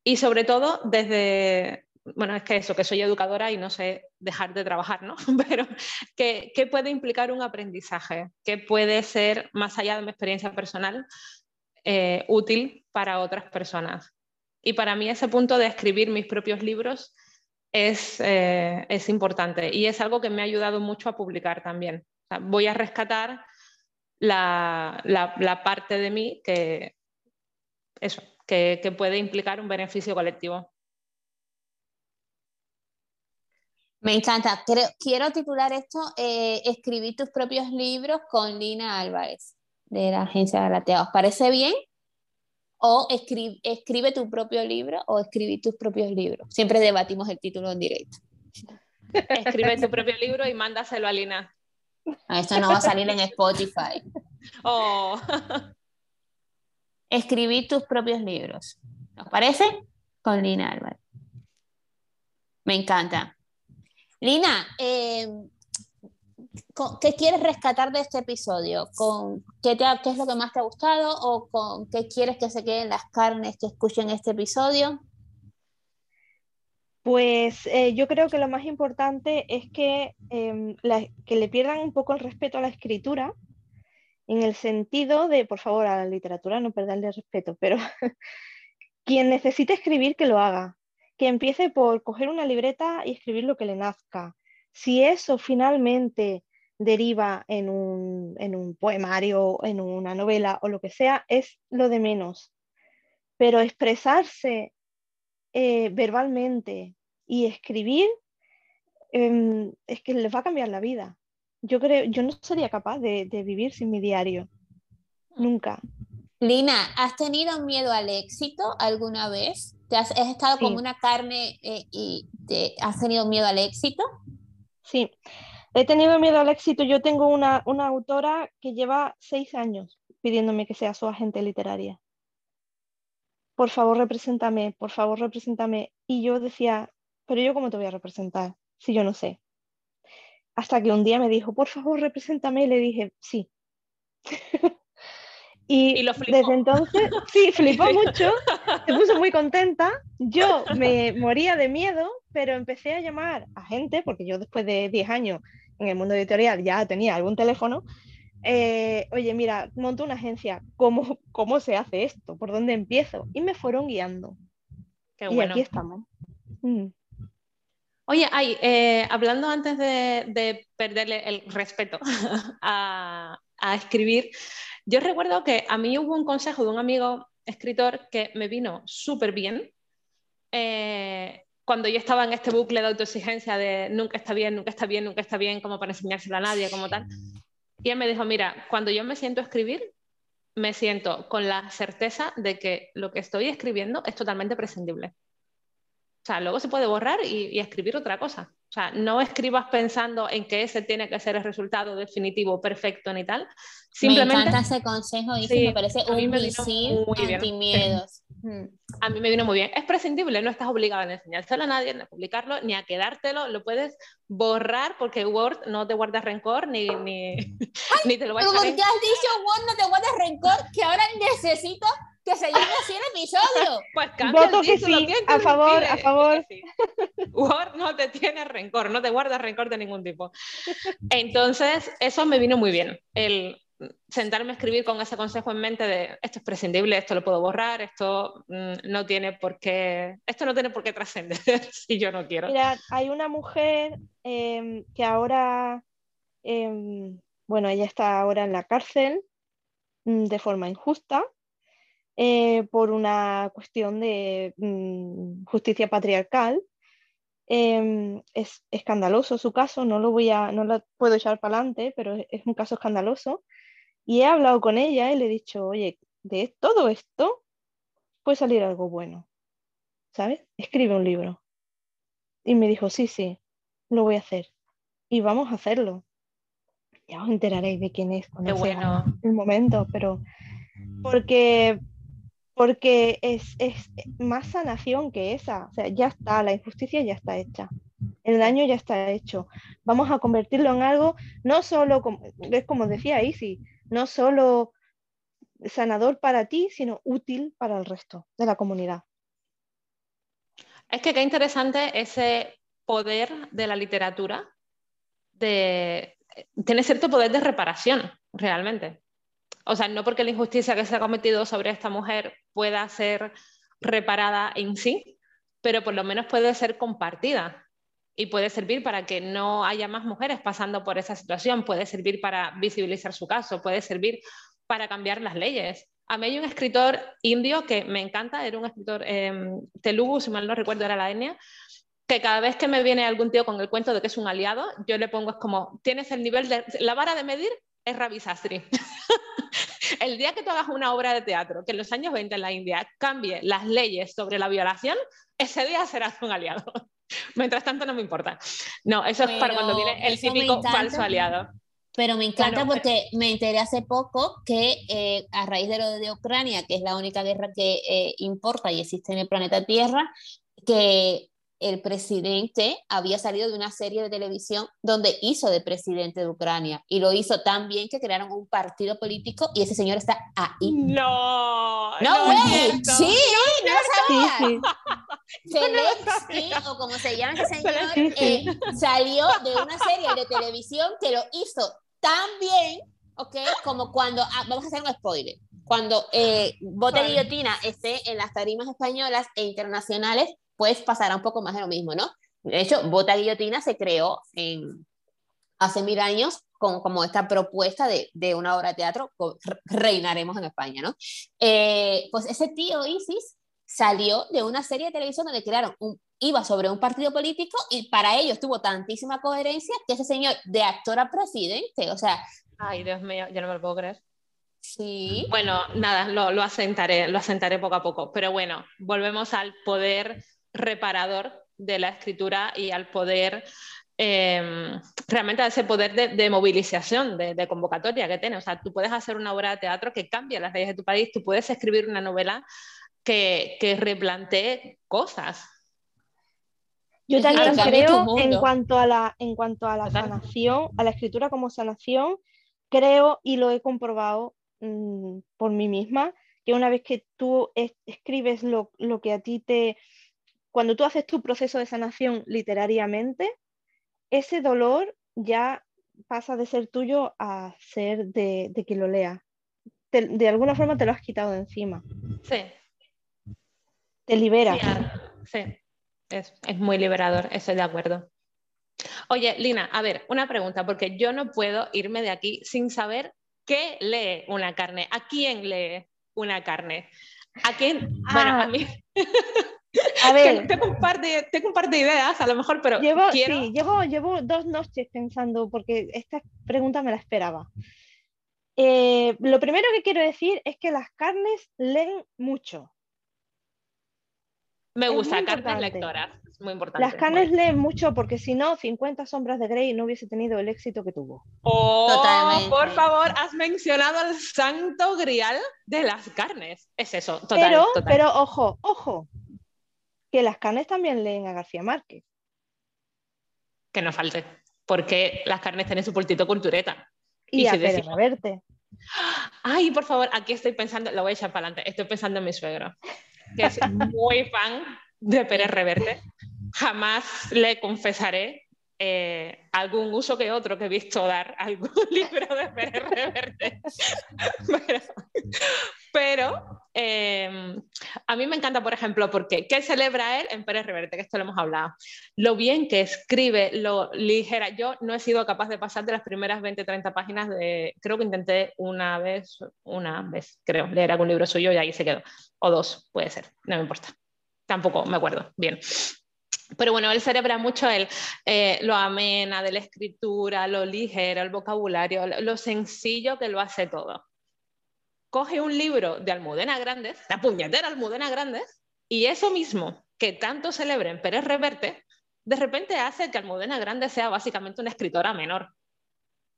y sobre todo desde, bueno, es que eso, que soy educadora y no sé dejar de trabajar, ¿no? Pero que, puede implicar un aprendizaje, que puede ser, más allá de mi experiencia personal, eh, útil para otras personas. Y para mí ese punto de escribir mis propios libros es, eh, importante y es algo que me ha ayudado mucho a publicar también. voy a rescatar la, parte de mí que, eso, que, puede implicar un beneficio colectivo. Me encanta. quiero titular esto, eh, Escribir tus propios libros con Lina Álvarez, de la Agencia Galatea. ¿Os parece bien? O escribe, escribe tu propio libro o escribir tus propios libros. Siempre debatimos el título en directo. Escribe tu propio libro y mándaselo a Lina. Esto no va a salir en Spotify. Oh. Escribir tus propios libros. ¿Os parece? Con Lina Álvarez. Me encanta. Lina, eh, ¿qué quieres rescatar de este episodio? ¿Con qué, ¿Qué es lo que más te ha gustado o con qué quieres que se queden las carnes que escuchen este episodio? Pues eh, yo creo que lo más importante es que, em, que le pierdan un poco el respeto a la escritura, en el sentido de, por favor, a la literatura no perderle respeto, pero quien necesite escribir, que lo haga, que empiece por coger una libreta y escribir lo que le nazca. Si eso finalmente deriva en un, en un poemario, en una novela o lo que sea, es lo de menos. Pero expresarse eh, verbalmente y escribir em, es que les va a cambiar la vida. Yo creo, yo no sería capaz de, vivir sin mi diario. Nunca. Lina, ¿has tenido miedo al éxito alguna vez? ¿Te has, estado como una carne eh, y te, has tenido miedo al éxito? Sí, he tenido miedo al éxito. Yo tengo una, una autora que lleva seis años pidiéndome que sea su agente literaria. Por favor, represéntame, por favor, represéntame. Y yo decía, pero yo cómo te voy a representar si yo no sé. Hasta que un día me dijo, por favor, represéntame, y le dije, sí. y, desde entonces, sí, flipó mucho, se puso muy contenta. Yo me moría de miedo, pero empecé a llamar a gente, porque yo después de 10 años en el mundo editorial ya tenía algún teléfono. Eh, oye, mira, monto una agencia, ¿Cómo, ¿cómo se hace esto? ¿Por dónde empiezo? Y me fueron guiando. Qué y aquí estamos. Mm. Oye, ay, eh, hablando antes de, perderle el respeto a, escribir, yo recuerdo que a mí hubo un consejo de un amigo escritor que me vino súper bien eh, cuando yo estaba en este bucle de autoexigencia de nunca está bien, nunca está bien, nunca está bien, como para enseñárselo a nadie, como tal. Y él me dijo, mira, cuando yo me siento a escribir, me siento con la certeza de que lo que estoy escribiendo es totalmente prescindible. Sea, luego se puede borrar y, escribir otra cosa. O sea, no escribas pensando en que ese tiene que ser el resultado definitivo, perfecto ni tal. Simplemente, me encanta ese consejo y me parece un misil anti-miedos. Mm. A mí me vino muy bien. Es prescindible, no estás obligado a enseñárselo a nadie, ni a publicarlo, ni a quedártelo. Lo puedes borrar porque Word no te guarda rencor, ni, ni, ni te lo va a. Como ya has dicho Word no te guarda rencor, que ahora necesito que se llame así el episodio. Pues cambia Voto que sí, a favor, a favor. Word no te tiene rencor, no te guarda rencor de ningún tipo. Entonces, eso me vino muy bien, el sentarme a escribir con ese consejo en mente de esto es prescindible, esto lo puedo borrar, esto mm, no tiene por qué, esto no tiene por qué trascender si yo no quiero. Mira, hay una mujer em, que ahora, em, bueno, ella está ahora en la cárcel mm, de forma injusta eh, por una cuestión de mm, justicia patriarcal. Em, es escandaloso su caso, no lo voy a, no lo puedo echar para adelante, pero es, un caso escandaloso. Y he hablado con ella y le he dicho, oye, de todo esto puede salir algo bueno, ¿sabes? Escribe un libro. Y me dijo, sí, sí, lo voy a hacer. Y vamos a hacerlo. Ya os enteraréis de quién es cuando bueno. el momento, pero porque porque es, más sanación que esa. O sea, ya está, la injusticia ya está hecha. El daño ya está hecho. Vamos a convertirlo en algo, no solo, como, es como decía Isi, no solo sanador para ti, sino útil para el resto de la comunidad. Es que qué interesante ese poder de la literatura, tiene cierto poder de reparación, realmente. O sea, no porque la injusticia que se ha cometido sobre esta mujer pueda ser reparada en sí, pero por lo menos puede ser compartida y puede servir para que no haya más mujeres pasando por esa situación, puede servir para visibilizar su caso, puede servir para cambiar las leyes. A mí hay un escritor indio que me encanta, era un escritor eh, telugu, si mal no recuerdo era la etnia, que cada vez que me viene algún tío con el cuento de que es un aliado, yo le pongo es como, tienes el nivel de, la vara de medir es Ravi el día que tú hagas una obra de teatro que en los años 20 en la India cambie las leyes sobre la violación, ese día serás un aliado. Mientras tanto no me importa. No, eso es para cuando viene el típico falso aliado. Pero me encanta porque me enteré hace poco que eh, a raíz de lo de Ucrania, que es la única guerra que eh, importa y existe en el planeta Tierra, que el presidente había salido de una serie de televisión donde hizo de presidente de Ucrania y lo hizo tan bien que crearon un partido político y ese señor está ahí. No, no, güey, sí, no sabía. Zelensky, o como se llama ese señor, eh, salió de una serie de televisión que lo hizo tan bien, ¿ok? Como cuando, ah, vamos a hacer un spoiler, cuando eh, Bote Guillotina esté en las tarimas españolas e internacionales, pues pasará un poco más de lo mismo, ¿no? De hecho, Bota Guillotina se creó en, hace mil años con, como esta propuesta de, de, una obra de teatro, reinaremos en España, ¿no? Eh, pues ese tío Isis salió de una serie de televisión donde crearon un, iba sobre un partido político y para ellos tuvo tantísima coherencia que ese señor de actor a presidente, o sea... Ay, Dios mío, yo no me lo puedo creer. Sí. Bueno, nada, lo, lo asentaré, lo asentaré poco a poco, pero bueno, volvemos al poder reparador de la escritura y al poder, em, realmente a ese poder de, movilización, de, convocatoria que tiene. O sea, tú puedes hacer una obra de teatro que cambie las leyes de tu país, tú puedes escribir una novela que, que replantee cosas. Yo también creo, en cuanto a la, en cuanto a la sanación, a la escritura como sanación, creo y lo he comprobado mm, por mí misma, que una vez que tú escribes lo, lo que a ti te, cuando tú haces tu proceso de sanación literariamente, ese dolor ya pasa de ser tuyo a ser de, de que lo lea. de alguna forma te lo has quitado de encima. Sí. Te libera. Sí, Es, es muy liberador, estoy de acuerdo. Oye, Lina, a ver, una pregunta, porque yo no puedo irme de aquí sin saber qué lee una carne, a quién lee una carne. ¿A quién? Bueno, a ah. mí. A ver. tengo, un par de, tengo un par de ideas, a lo mejor, pero. Llevo, quiero... sí, llevo, llevo dos noches pensando, porque esta pregunta me la esperaba. Eh, lo primero que quiero decir es que las carnes leen mucho. Me gusta, carnes lectoras, es muy importante. Las carnes leen mucho porque si no, 50 sombras de Grey no hubiese tenido el éxito que tuvo. Oh, Totalmente. por favor, has mencionado el santo grial de las carnes. Es eso, total, pero, Pero ojo, ojo, que las carnes también leen a García Márquez. Que no falte, porque las carnes tienen su pultito cultureta. Y, y a si Reverte. Ay, por favor, aquí estoy pensando, lo voy a echar para adelante, estoy pensando en mi suegro, que es muy fan de Pérez Reverte. Jamás le confesaré eh, algún uso que otro que he visto dar algún libro de Pérez Reverte. pero, em, a mí me encanta, por ejemplo, porque ¿qué celebra él en Pérez Reverte? Que esto lo hemos hablado. Lo bien que escribe, lo ligera. Yo no he sido capaz de pasar de las primeras 20, 30 páginas de. Creo que intenté una vez, una vez, creo, leer algún libro suyo y ahí se quedó. O dos, puede ser, no me importa. Tampoco me acuerdo bien. pero bueno, él celebra mucho el, eh, lo amena de la escritura, lo ligero, el vocabulario, lo sencillo que lo hace todo. Coge un libro de Almudena Grandes, la puñetera Almudena Grandes, y eso mismo que tanto celebra en Pérez Reverte, de repente hace que Almudena Grandes sea básicamente una escritora menor.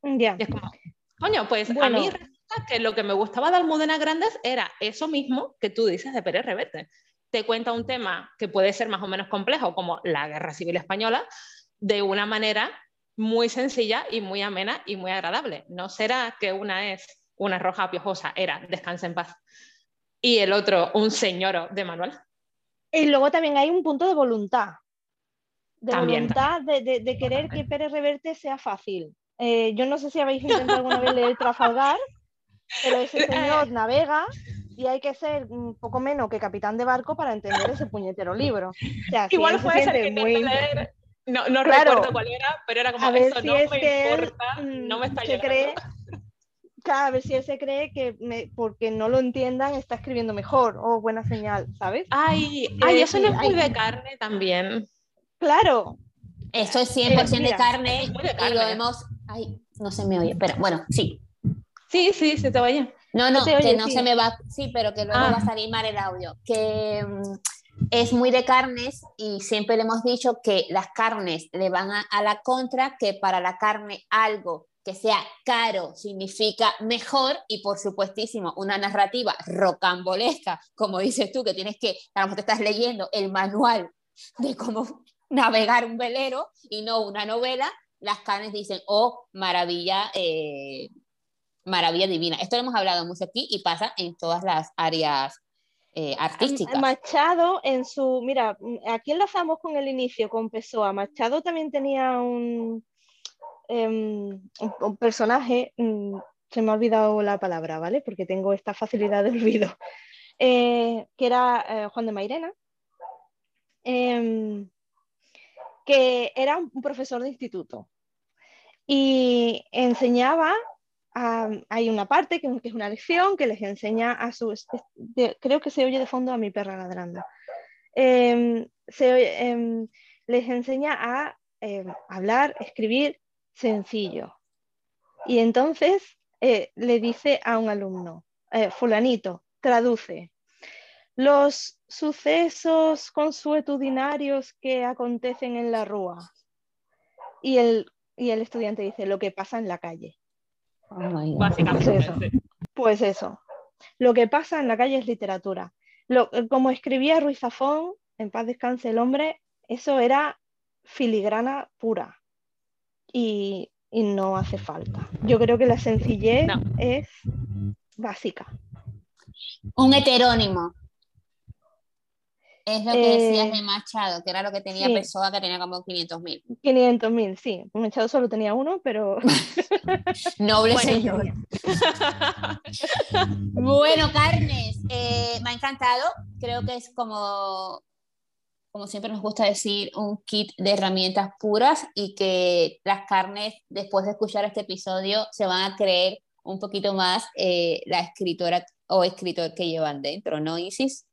Ya. Es como, coño, pues a mí resulta que lo que me gustaba de Almudena Grandes era eso mismo que tú dices de Pérez Reverte te cuenta un tema que puede ser más o menos complejo, como la Guerra Civil Española, de una manera muy sencilla y muy amena y muy agradable. No será que una es una roja piojosa, era descansa en paz, y el otro un señor de manual. Y luego también hay un punto de voluntad, de voluntad De, querer que Pérez Reverte sea fácil. Eh, yo no sé si habéis intentado alguna vez leer Trafalgar, pero ese señor navega y hay que ser un poco menos que capitán de barco para entender ese puñetero libro. Igual fue ese que muy... leer, no, no recuerdo cuál era, pero era como a ver si no es me que importa, él, no me está se cree, a ver si él se cree que porque no lo entiendan está escribiendo mejor o buena señal, ¿sabes? Ay, ay eso no es muy de carne también. Claro. Esto es 100% eh, de, carne, y lo hemos... Ay, no se me oye, pero bueno, sí. Sí, sí, se te oye. No, no, que no se me va, sí, pero que luego va a ah. salir mal el audio. Que mm, es muy de carnes y siempre le hemos dicho que las carnes le van a, la contra, que para la carne algo que sea caro significa mejor y por supuestísimo una narrativa rocambolesca, como dices tú, que tienes que, a lo mejor te estás leyendo el manual de cómo navegar un velero y no una novela, las carnes dicen, oh, maravilla, eh, maravilla divina. Esto lo hemos hablado mucho aquí y pasa en todas las áreas eh, artísticas. Machado en su, mira, aquí enlazamos con el inicio, con Pessoa. Machado también tenía un, em, un, personaje, mm, se me ha olvidado la palabra, ¿vale? Porque tengo esta facilidad de olvido, eh, que era eh, Juan de Mairena, em, que era un profesor de instituto. Y enseñaba hay una parte que, es una lección que les enseña a sus, creo que se oye de fondo a mi perra ladrando, em, em, les enseña a hablar, escribir sencillo. Y entonces eh, le dice a un alumno, eh, fulanito, traduce, los sucesos consuetudinarios que acontecen en la rúa. Y el, y el estudiante dice, lo que pasa en la calle. Oh Básicamente. Pues eso. Lo que pasa en la calle es literatura. Lo, eh, como escribía Ruiz Zafón, en paz descanse el hombre, eso era filigrana pura. Y, no hace falta. Yo creo que la sencillez es básica. Un heterónimo. Es lo que decías eh, de Machado, que era lo que tenía sí. Pessoa, que tenía como 500 mil. 500 mil, sí. Machado solo tenía uno, pero... Noble señor. bueno, Carnes, eh, me ha encantado. Creo que es como, como siempre nos gusta decir, un kit de herramientas puras y que las carnes, después de escuchar este episodio, se van a creer un poquito más eh, la escritora o escritor que llevan dentro, ¿no, Isis?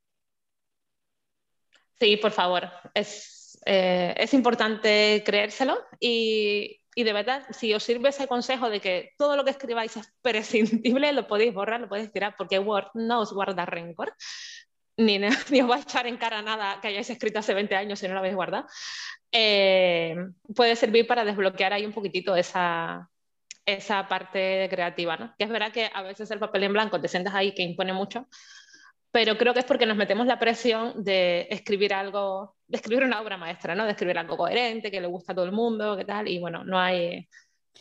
Sí, por favor. Es, eh, es importante creérselo y, y, de verdad, si os sirve ese consejo de que todo lo que escribáis es prescindible, lo podéis borrar, lo podéis tirar, porque Word no os guarda rencor, ni, ni os va a echar en cara nada que hayáis escrito hace 20 años si no lo habéis guardado. Eh, puede servir para desbloquear ahí un poquitito esa, esa parte creativa, ¿no? Que es verdad que a veces el papel en blanco te sientas ahí que impone mucho, pero creo que es porque nos metemos la presión de escribir algo, de escribir una obra maestra, ¿no? De escribir algo coherente, que le gusta a todo el mundo, qué tal, y bueno, no hay...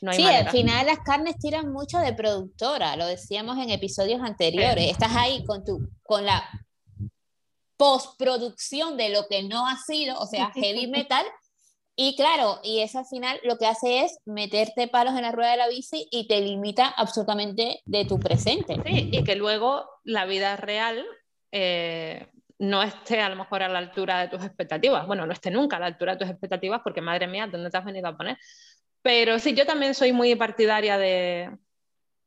No sí, al final las carnes tiran mucho de productora, lo decíamos en episodios anteriores. Estás ahí con, tu, con la postproducción de lo que no ha sido, o sea, heavy metal, y claro, y eso al final lo que hace es meterte palos en la rueda de la bici y te limita absolutamente de tu presente. Sí, y que luego la vida real eh, no esté a lo mejor a la altura de tus expectativas. Bueno, no esté nunca a la altura de tus expectativas porque, madre mía, ¿dónde te has venido a poner? Pero sí, yo también soy muy partidaria de,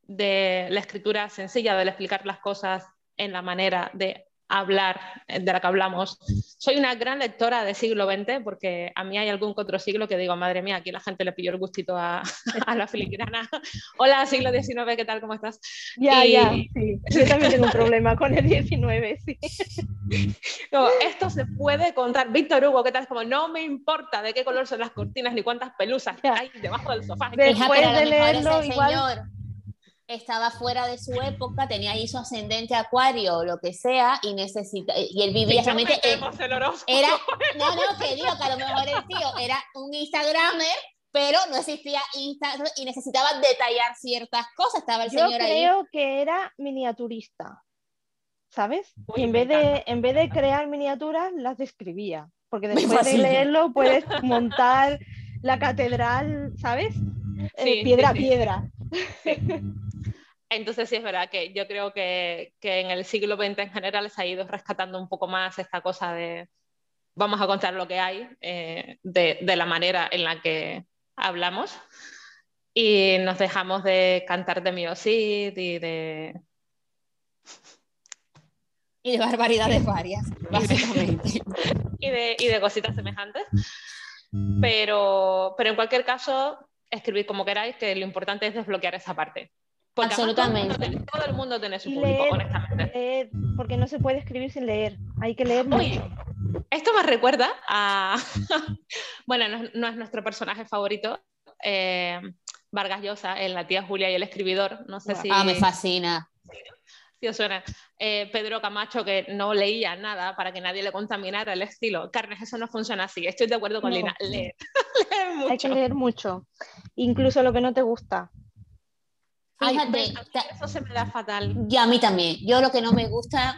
la escritura sencilla, de explicar las cosas en la manera de hablar, de la que hablamos. Soy una gran lectora de siglo XX porque a mí hay algún otro siglo que digo, madre mía, aquí la gente le pilló el gustito a, la filigrana. Hola, siglo XIX, ¿qué tal? ¿Cómo estás? Ya, ya, sí. Yo también tengo un problema con el XIX, sí. esto se puede contar. Víctor Hugo, ¿qué tal? Como, no me importa de qué color son las cortinas ni cuántas pelusas hay debajo del sofá. Después de leerlo, igual estaba fuera de su época, tenía ahí su ascendente acuario o lo que sea, y necesita, y él vivía solamente. era, no, no, que digo que a lo mejor el tío era un Instagramer, pero no existía Instagram y necesitaba detallar ciertas cosas. Estaba el Yo señor creo que era miniaturista, ¿sabes? y en vez, de, en vez de crear miniaturas, las describía, porque después de leerlo puedes montar la catedral, ¿sabes? Eh, piedra a piedra. Entonces sí es verdad que yo creo que, en el siglo XX en general se ha ido rescatando un poco más esta cosa de vamos a contar lo que hay eh, de, la manera en la que hablamos y nos dejamos de cantar de miosid y de... Y de barbaridades varias, básicamente. y, de, y de cositas semejantes. Pero, pero en cualquier caso, escribid como queráis, que lo importante es desbloquear esa parte. Absolutamente. Todo el, mundo tiene, su público, honestamente. porque no se puede escribir sin leer. Hay que leer mucho. Esto me recuerda a. bueno, no, es nuestro personaje favorito. Eh, Vargas Llosa, en La tía Julia y el escribidor. No sé si. Ah, me fascina. Si os suena. Eh, Pedro Camacho, que no leía nada para que nadie le contaminara el estilo. Carnes, eso no funciona así. Estoy de acuerdo con Lina. Leer. Hay que leer mucho. Incluso lo que no te gusta. Fíjate, eso se me da fatal. Y a mí también. Yo lo que no me gusta.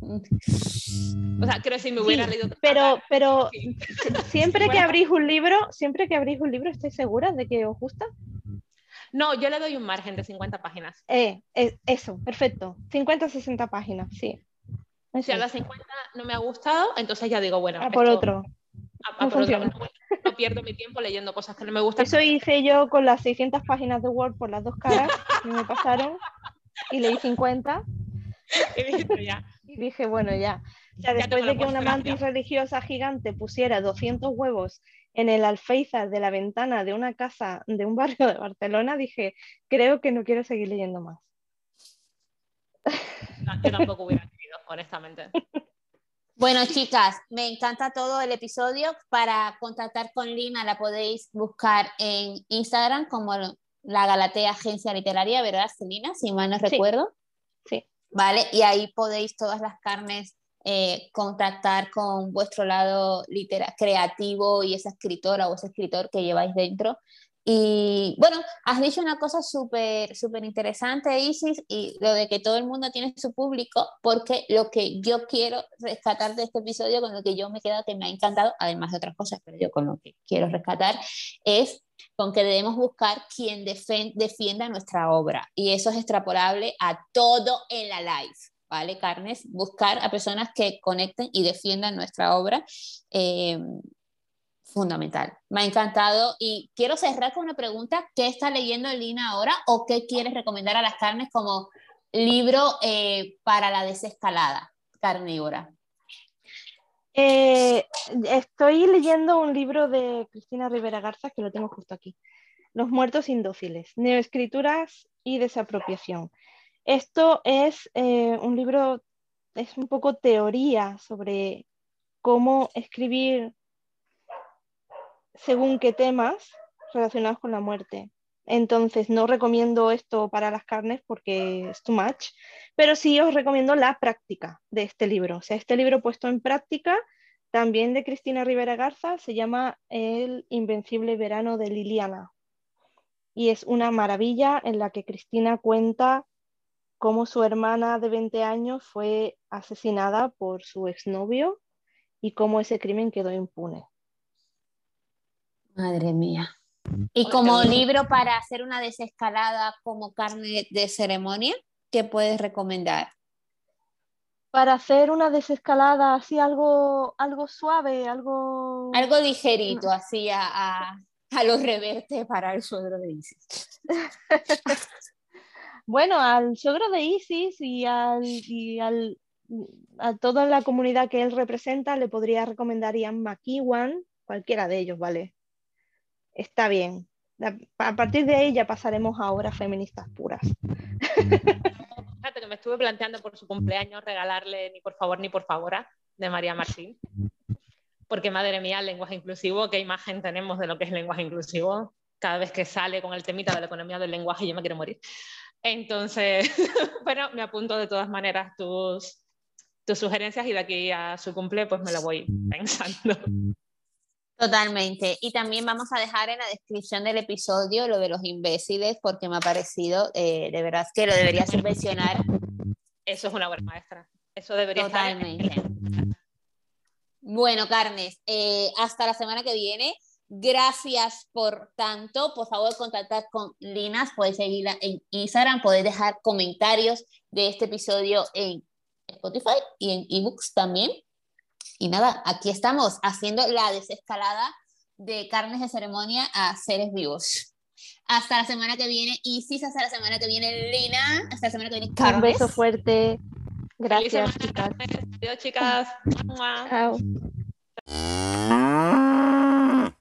O sea, creo que si me hubiera leído. Pero, pero siempre que abrís un libro, siempre que abrís un libro, ¿estáis segura de que os gusta? No, yo le doy un margen de 50 páginas. Eh, eh eso, perfecto. 50 60 páginas, sí. Si a las 50 no me ha gustado, entonces ya digo, bueno. A por otro. A, no pierdo mi tiempo leyendo cosas que no me gustan. Eso hice yo con las 600 páginas de Word por las dos caras que me pasaron y leí 50. Y dije, bueno, ya. después de que una mantis religiosa gigante pusiera 200 huevos en el alféizar de la ventana de una casa de un barrio de Barcelona, dije, creo que no quiero seguir leyendo más. yo tampoco hubiera querido, honestamente. Bueno, chicas, me encanta todo el episodio. Para contactar con Lina la podéis buscar en Instagram como la Galatea Agencia Literaria, ¿verdad, Celina? Si mal no recuerdo. Sí. Vale, y ahí podéis todas las carnes eh, contactar con vuestro lado creativo y esa escritora o ese escritor que lleváis dentro y bueno, has dicho una cosa súper súper interesante, Isis, y lo de que todo el mundo tiene su público, porque lo que yo quiero rescatar de este episodio, con lo que yo me quedo que me ha encantado, además de otras cosas, pero yo con lo que quiero rescatar, es con que debemos buscar quien defienda nuestra obra. Y eso es extrapolable a todo en la live. ¿Vale, Carnes? Buscar a personas que conecten y defiendan nuestra obra. Eh, fundamental. Me ha encantado y quiero cerrar con una pregunta. ¿Qué está leyendo Lina ahora o qué quieres recomendar a las carnes como libro eh, para la desescalada carnívora? Eh, estoy leyendo un libro de Cristina Rivera Garza que lo tengo justo aquí. Los muertos indóciles, neoescrituras y desapropiación. Esto es eh, un libro, es un poco teoría sobre cómo escribir según qué temas relacionados con la muerte. Entonces, no recomiendo esto para las carnes porque es too much, pero sí os recomiendo la práctica de este libro. O sea, este libro puesto en práctica, también de Cristina Rivera Garza, se llama El Invencible Verano de Liliana. Y es una maravilla en la que Cristina cuenta cómo su hermana de 20 años fue asesinada por su exnovio y cómo ese crimen quedó impune. Madre mía. Y como libro para hacer una desescalada como carne de ceremonia, ¿qué puedes recomendar? Para hacer una desescalada así algo, algo suave, algo... Algo ligerito, así a, los revertes para el suegro de Isis. bueno, al suegro de Isis y al, y al a toda la comunidad que él representa le podría recomendar Ian McEwan, cualquiera de ellos, ¿vale? Está bien. A partir de ahí ya pasaremos a obras feministas puras. Fíjate que me estuve planteando por su cumpleaños regalarle ni por favor ni por favor de María Martín. Porque madre mía, lenguaje inclusivo, qué imagen tenemos de lo que es lenguaje inclusivo. Cada vez que sale con el temita de la economía del lenguaje, yo me quiero morir. Entonces, bueno, me apunto de todas maneras tus, tus sugerencias y de aquí a su cumple, pues me lo voy pensando. Totalmente. Y también vamos a dejar en la descripción del episodio lo de los imbéciles, porque me ha parecido, eh, de verdad, que lo debería subvencionar. Eso es una buena maestra. Eso debería Totalmente. Bueno, Carnes, eh, hasta la semana que viene. Gracias por tanto. Por favor, contactar con Linas. Podéis seguirla en Instagram. Podéis dejar comentarios de este episodio en Spotify y en ebooks también. Y nada, aquí estamos haciendo la desescalada de carnes de ceremonia a seres vivos. Hasta la semana que viene, Isis, hasta la semana que viene, Lina, hasta la semana que viene, Carmen. Un beso fuerte. Gracias, chicas. Adiós, chicas. Chao.